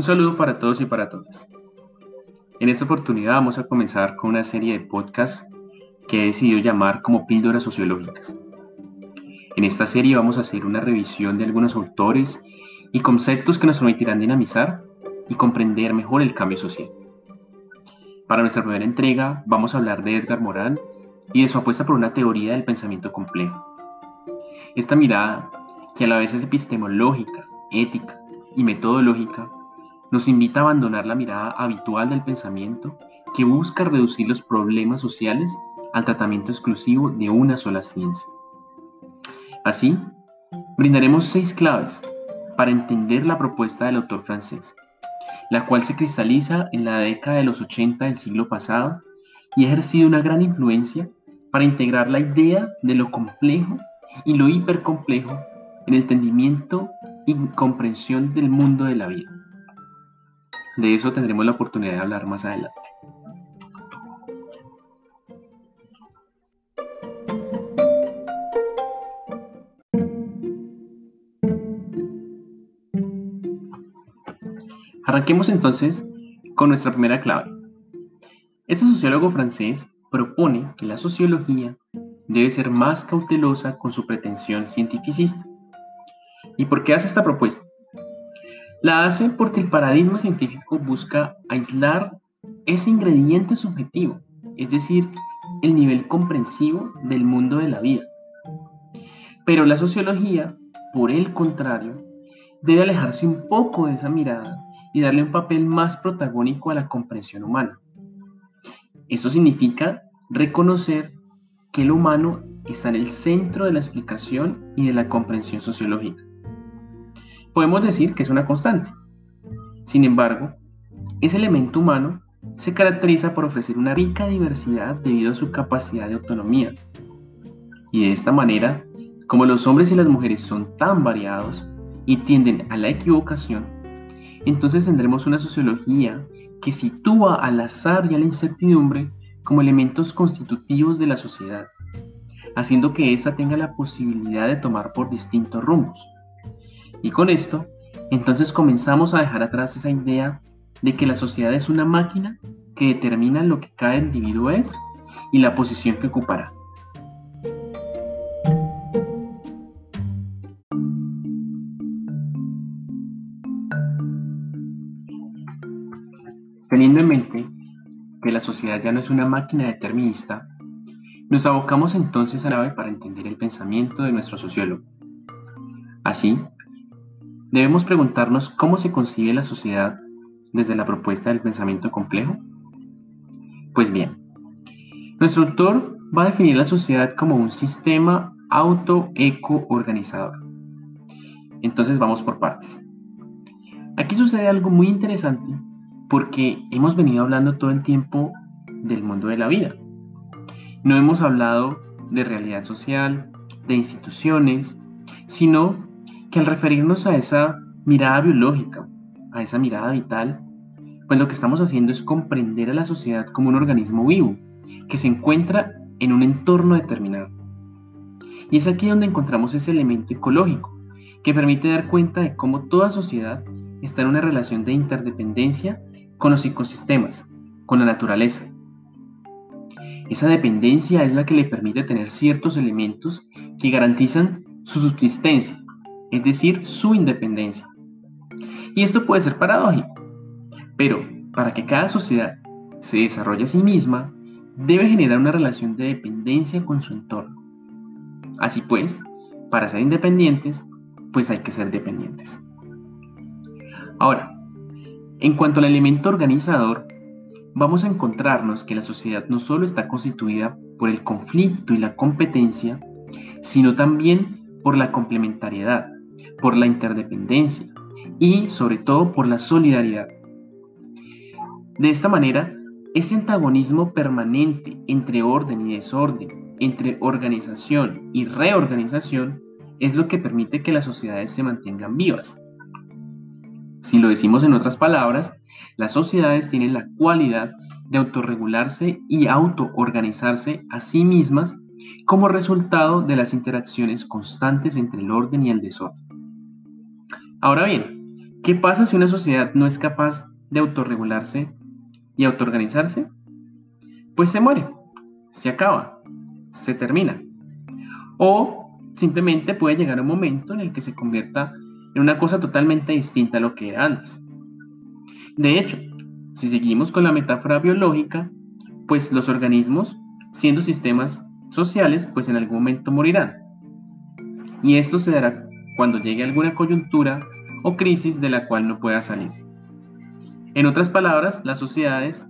Un saludo para todos y para todas. En esta oportunidad vamos a comenzar con una serie de podcasts que he decidido llamar como píldoras sociológicas. En esta serie vamos a hacer una revisión de algunos autores y conceptos que nos permitirán dinamizar y comprender mejor el cambio social. Para nuestra primera entrega vamos a hablar de Edgar Morin y de su apuesta por una teoría del pensamiento complejo. Esta mirada, que a la vez es epistemológica, ética y metodológica, nos invita a abandonar la mirada habitual del pensamiento que busca reducir los problemas sociales al tratamiento exclusivo de una sola ciencia. Así, brindaremos seis claves para entender la propuesta del autor francés, la cual se cristaliza en la década de los 80 del siglo pasado y ha ejercido una gran influencia para integrar la idea de lo complejo y lo hipercomplejo en el entendimiento y comprensión del mundo de la vida. De eso tendremos la oportunidad de hablar más adelante. Arranquemos entonces con nuestra primera clave. Este sociólogo francés propone que la sociología debe ser más cautelosa con su pretensión cientificista. ¿Y por qué hace esta propuesta? La hace porque el paradigma científico busca aislar ese ingrediente subjetivo, es decir, el nivel comprensivo del mundo de la vida. Pero la sociología, por el contrario, debe alejarse un poco de esa mirada y darle un papel más protagónico a la comprensión humana. Esto significa reconocer que el humano está en el centro de la explicación y de la comprensión sociológica. Podemos decir que es una constante. Sin embargo, ese elemento humano se caracteriza por ofrecer una rica diversidad debido a su capacidad de autonomía. Y de esta manera, como los hombres y las mujeres son tan variados y tienden a la equivocación, entonces tendremos una sociología que sitúa al azar y a la incertidumbre como elementos constitutivos de la sociedad, haciendo que ésta tenga la posibilidad de tomar por distintos rumbos. Y con esto, entonces comenzamos a dejar atrás esa idea de que la sociedad es una máquina que determina lo que cada individuo es y la posición que ocupará. Teniendo en mente que la sociedad ya no es una máquina determinista, nos abocamos entonces a la para entender el pensamiento de nuestro sociólogo. Así, debemos preguntarnos cómo se concibe la sociedad desde la propuesta del pensamiento complejo. Pues bien, nuestro autor va a definir la sociedad como un sistema auto-eco-organizador. Entonces vamos por partes. Aquí sucede algo muy interesante porque hemos venido hablando todo el tiempo del mundo de la vida. No hemos hablado de realidad social, de instituciones, sino que al referirnos a esa mirada biológica, a esa mirada vital, pues lo que estamos haciendo es comprender a la sociedad como un organismo vivo, que se encuentra en un entorno determinado. Y es aquí donde encontramos ese elemento ecológico, que permite dar cuenta de cómo toda sociedad está en una relación de interdependencia con los ecosistemas, con la naturaleza. Esa dependencia es la que le permite tener ciertos elementos que garantizan su subsistencia, es decir, su independencia. Y esto puede ser paradójico, pero para que cada sociedad se desarrolle a sí misma, debe generar una relación de dependencia con su entorno. Así pues, para ser independientes, pues hay que ser dependientes. Ahora, en cuanto al elemento organizador, vamos a encontrarnos que la sociedad no solo está constituida por el conflicto y la competencia, sino también por la complementariedad, por la interdependencia y sobre todo por la solidaridad. De esta manera, ese antagonismo permanente entre orden y desorden, entre organización y reorganización, es lo que permite que las sociedades se mantengan vivas. Si lo decimos en otras palabras, las sociedades tienen la cualidad de autorregularse y autoorganizarse a sí mismas como resultado de las interacciones constantes entre el orden y el desorden. Ahora bien, ¿Qué pasa si una sociedad no es capaz de autorregularse y autoorganizarse? Pues se muere, se acaba, se termina. O simplemente puede llegar un momento en el que se convierta en una cosa totalmente distinta a lo que era antes. De hecho, si seguimos con la metáfora biológica, pues los organismos, siendo sistemas sociales, pues en algún momento morirán. Y esto se dará cuando llegue alguna coyuntura o crisis de la cual no pueda salir. En otras palabras, las sociedades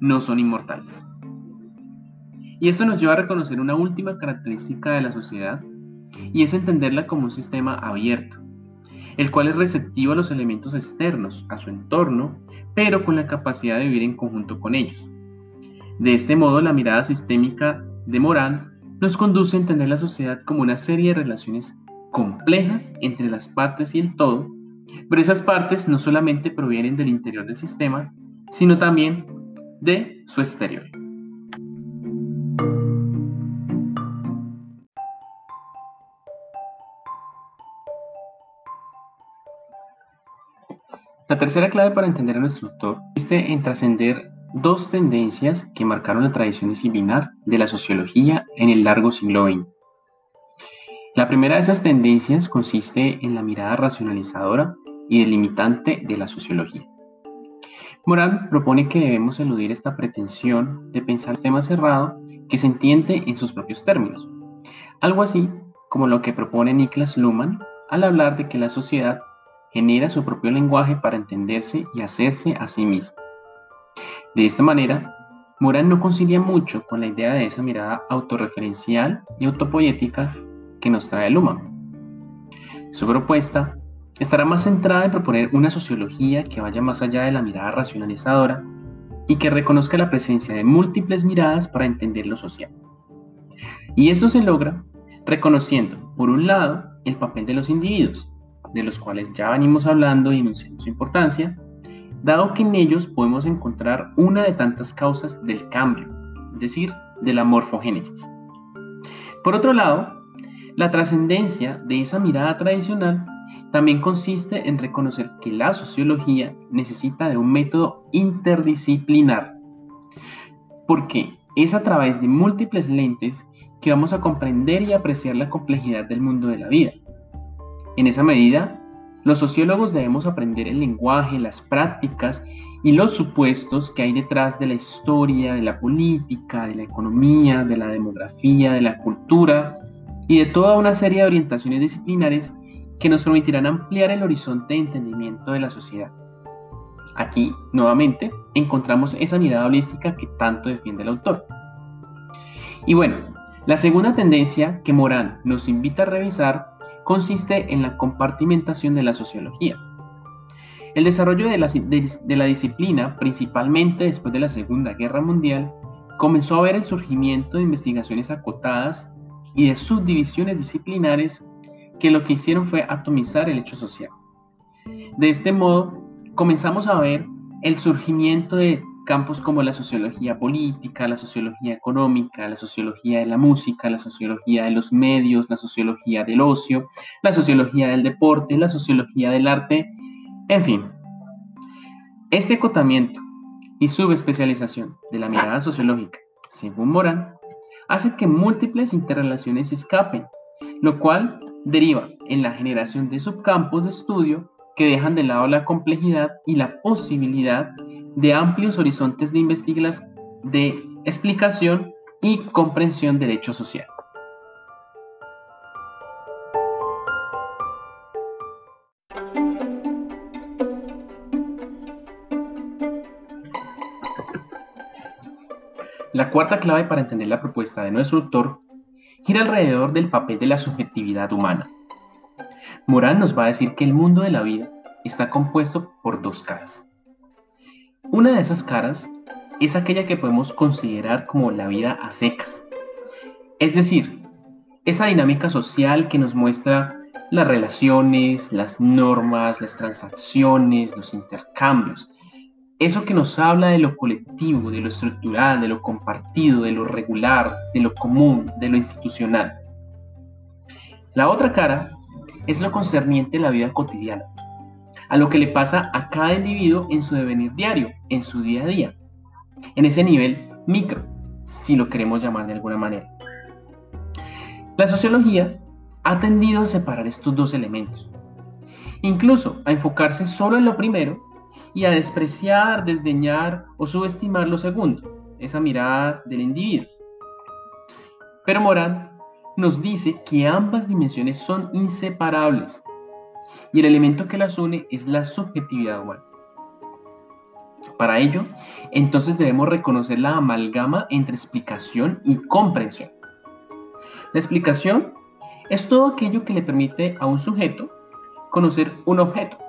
no son inmortales. Y esto nos lleva a reconocer una última característica de la sociedad, y es entenderla como un sistema abierto, el cual es receptivo a los elementos externos, a su entorno, pero con la capacidad de vivir en conjunto con ellos. De este modo, la mirada sistémica de Morán nos conduce a entender la sociedad como una serie de relaciones complejas entre las partes y el todo, pero esas partes no solamente provienen del interior del sistema, sino también de su exterior. La tercera clave para entender a nuestro autor consiste en trascender dos tendencias que marcaron la tradición disciplinar de la sociología en el largo siglo XX. La primera de esas tendencias consiste en la mirada racionalizadora y delimitante de la sociología. Morán propone que debemos eludir esta pretensión de pensar el tema cerrado que se entiende en sus propios términos, algo así como lo que propone Niklas Luhmann al hablar de que la sociedad genera su propio lenguaje para entenderse y hacerse a sí misma. De esta manera, Morán no concilia mucho con la idea de esa mirada autorreferencial y autopoética que nos trae Luhmann. Su propuesta estará más centrada en proponer una sociología que vaya más allá de la mirada racionalizadora y que reconozca la presencia de múltiples miradas para entender lo social. Y eso se logra reconociendo, por un lado, el papel de los individuos, de los cuales ya venimos hablando y enunciando su importancia, dado que en ellos podemos encontrar una de tantas causas del cambio, es decir, de la morfogénesis. Por otro lado, la trascendencia de esa mirada tradicional también consiste en reconocer que la sociología necesita de un método interdisciplinar, porque es a través de múltiples lentes que vamos a comprender y apreciar la complejidad del mundo de la vida. En esa medida, los sociólogos debemos aprender el lenguaje, las prácticas y los supuestos que hay detrás de la historia, de la política, de la economía, de la demografía, de la cultura, y de toda una serie de orientaciones disciplinares que nos permitirán ampliar el horizonte de entendimiento de la sociedad. Aquí, nuevamente, encontramos esa mirada holística que tanto defiende el autor. Y bueno, la segunda tendencia que Morán nos invita a revisar consiste en la compartimentación de la sociología. El desarrollo de la, de la, disciplina, principalmente después de la Segunda Guerra Mundial, comenzó a ver el surgimiento de investigaciones acotadas y de subdivisiones disciplinares que lo que hicieron fue atomizar el hecho social. De este modo, comenzamos a ver el surgimiento de campos como la sociología política, la sociología económica, la sociología de la música, la sociología de los medios, la sociología del ocio, la sociología del deporte, la sociología del arte, en fin. Este acotamiento y subespecialización de la mirada sociológica, según Morán, hace que múltiples interrelaciones escapen, lo cual deriva en la generación de subcampos de estudio que dejan de lado la complejidad y la posibilidad de amplios horizontes de de explicación y comprensión del hecho social. La cuarta clave para entender la propuesta de nuestro autor gira alrededor del papel de la subjetividad humana. Morán nos va a decir que el mundo de la vida está compuesto por dos caras. Una de esas caras es aquella que podemos considerar como la vida a secas, es decir, esa dinámica social que nos muestra las relaciones, las normas, las transacciones, los intercambios, eso que nos habla de lo colectivo, de lo estructural, de lo compartido, de lo regular, de lo común, de lo institucional. La otra cara es lo concerniente a la vida cotidiana, a lo que le pasa a cada individuo en su devenir diario, en su día a día, en ese nivel micro, si lo queremos llamar de alguna manera. La sociología ha tendido a separar estos dos elementos, incluso a enfocarse solo en lo primero y a despreciar, desdeñar o subestimar lo segundo, esa mirada del individuo. Pero Morán nos dice que ambas dimensiones son inseparables y el elemento que las une es la subjetividad humana. Para ello, entonces debemos reconocer la amalgama entre explicación y comprensión. La explicación es todo aquello que le permite a un sujeto conocer un objeto.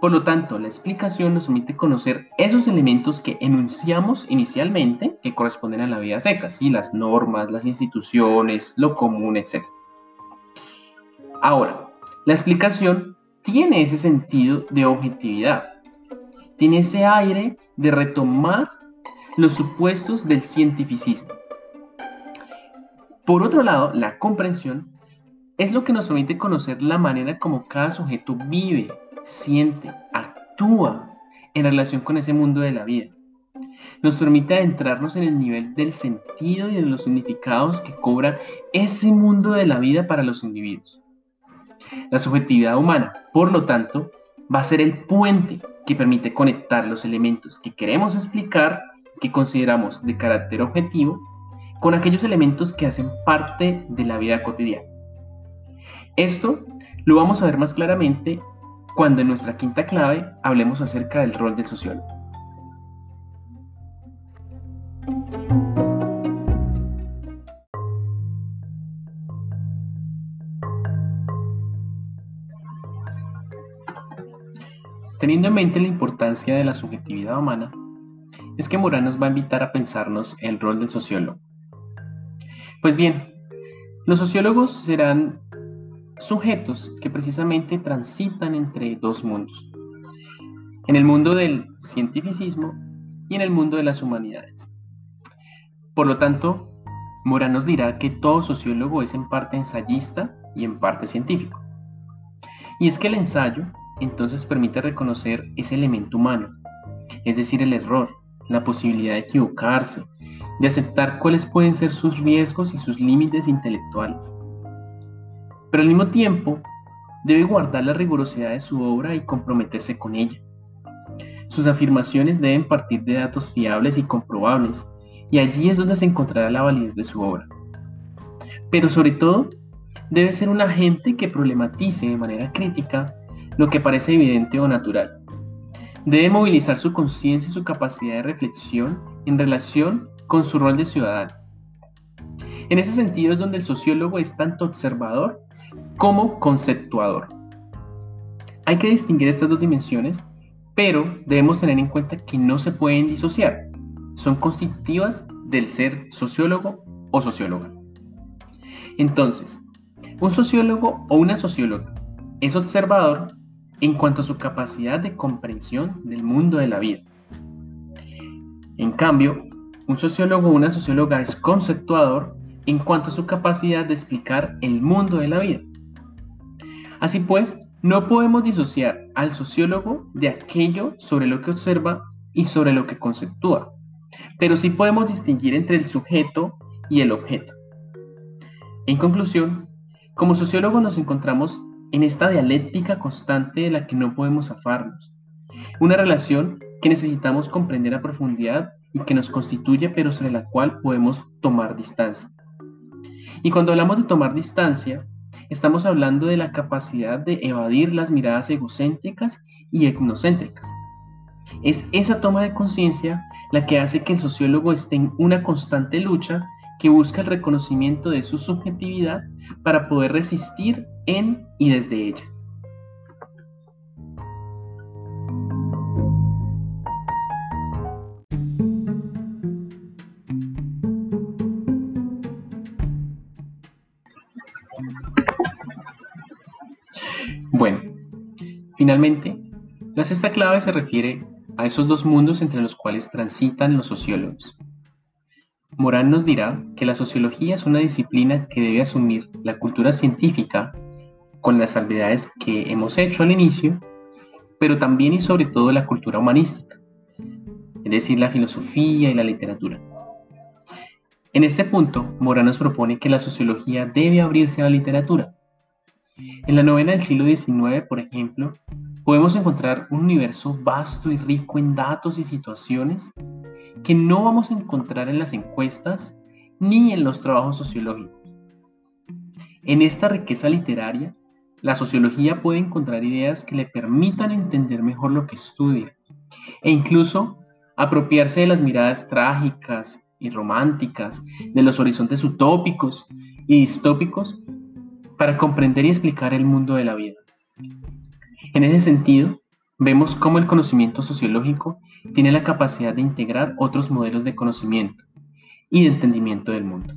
Por lo tanto, la explicación nos permite conocer esos elementos que enunciamos inicialmente que corresponden a la vida seca, ¿sí? las normas, las instituciones, lo común, etc. Ahora, la explicación tiene ese sentido de objetividad, tiene ese aire de retomar los supuestos del cientificismo. Por otro lado, la comprensión es lo que nos permite conocer la manera como cada sujeto vive, siente, actúa en relación con ese mundo de la vida. Nos permite adentrarnos en el nivel del sentido y de los significados que cobra ese mundo de la vida para los individuos. La subjetividad humana, por lo tanto, va a ser el puente que permite conectar los elementos que queremos explicar, que consideramos de carácter objetivo, con aquellos elementos que hacen parte de la vida cotidiana. Esto lo vamos a ver más claramente cuando en nuestra quinta clave hablemos acerca del rol del sociólogo. Teniendo en mente la importancia de la subjetividad humana, es que Morán nos va a invitar a pensarnos el rol del sociólogo. Pues bien, los sociólogos serán sujetos que precisamente transitan entre dos mundos, en el mundo del cientificismo y en el mundo de las humanidades. Por lo tanto, Morán nos dirá que todo sociólogo es en parte ensayista y en parte científico. Y es que el ensayo entonces permite reconocer ese elemento humano, es decir, el error, la posibilidad de equivocarse, de aceptar cuáles pueden ser sus riesgos y sus límites intelectuales. Pero al mismo tiempo, debe guardar la rigurosidad de su obra y comprometerse con ella. Sus afirmaciones deben partir de datos fiables y comprobables, y allí es donde se encontrará la validez de su obra. Pero sobre todo, debe ser un agente que problematice de manera crítica lo que parece evidente o natural. Debe movilizar su conciencia y su capacidad de reflexión en relación con su rol de ciudadano. En ese sentido es donde el sociólogo es tanto observador como conceptuador. Hay que distinguir estas dos dimensiones, pero debemos tener en cuenta que no se pueden disociar. Son constitutivas del ser sociólogo o socióloga. Entonces, un sociólogo o una socióloga es observador en cuanto a su capacidad de comprensión del mundo de la vida. En cambio, un sociólogo o una socióloga es conceptuador en cuanto a su capacidad de explicar el mundo de la vida. Así pues, no podemos disociar al sociólogo de aquello sobre lo que observa y sobre lo que conceptúa, pero sí podemos distinguir entre el sujeto y el objeto. En conclusión, como sociólogo nos encontramos en esta dialéctica constante de la que no podemos zafarnos. Una relación que necesitamos comprender a profundidad y que nos constituye pero sobre la cual podemos tomar distancia. Y cuando hablamos de tomar distancia, estamos hablando de la capacidad de evadir las miradas egocéntricas y etnocéntricas. Es esa toma de conciencia la que hace que el sociólogo esté en una constante lucha que busca el reconocimiento de su subjetividad para poder resistir en y desde ella. Finalmente, la sexta clave se refiere a esos dos mundos entre los cuales transitan los sociólogos. Morán nos dirá que la sociología es una disciplina que debe asumir la cultura científica con las salvedades que hemos hecho al inicio pero también y sobre todo la cultura humanística, es decir, la filosofía y la literatura. En este punto, Morán nos propone que la sociología debe abrirse a la literatura. En la novena del siglo XIX, por ejemplo, podemos encontrar un universo vasto y rico en datos y situaciones que no vamos a encontrar en las encuestas ni en los trabajos sociológicos. En esta riqueza literaria, la sociología puede encontrar ideas que le permitan entender mejor lo que estudia e incluso apropiarse de las miradas trágicas y románticas, de los horizontes utópicos y distópicos para comprender y explicar el mundo de la vida. En ese sentido, vemos cómo el conocimiento sociológico tiene la capacidad de integrar otros modelos de conocimiento y de entendimiento del mundo.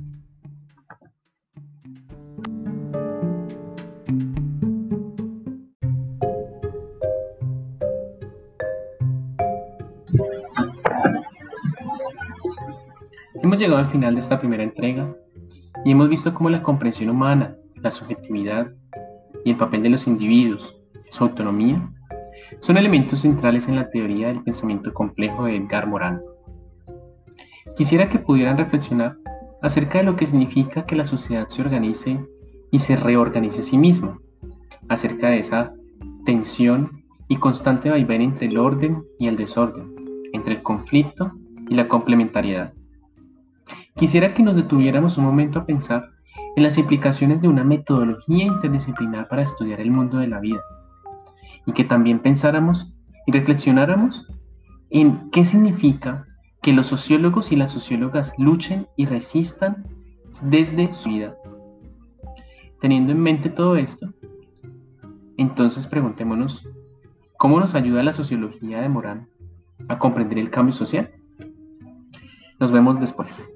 Hemos llegado al final de esta primera entrega y hemos visto cómo la comprensión humana, la subjetividad y el papel de los individuos, su autonomía, son elementos centrales en la teoría del pensamiento complejo de Edgar Morin. Quisiera que pudieran reflexionar acerca de lo que significa que la sociedad se organice y se reorganice a sí misma, acerca de esa tensión y constante vaivén entre el orden y el desorden, entre el conflicto y la complementariedad. Quisiera que nos detuviéramos un momento a pensar en las implicaciones de una metodología interdisciplinar para estudiar el mundo de la vida y que también pensáramos y reflexionáramos en qué significa que los sociólogos y las sociólogas luchen y resistan desde su vida. Teniendo en mente todo esto, entonces preguntémonos, ¿cómo nos ayuda la sociología de Morán a comprender el cambio social? Nos vemos después.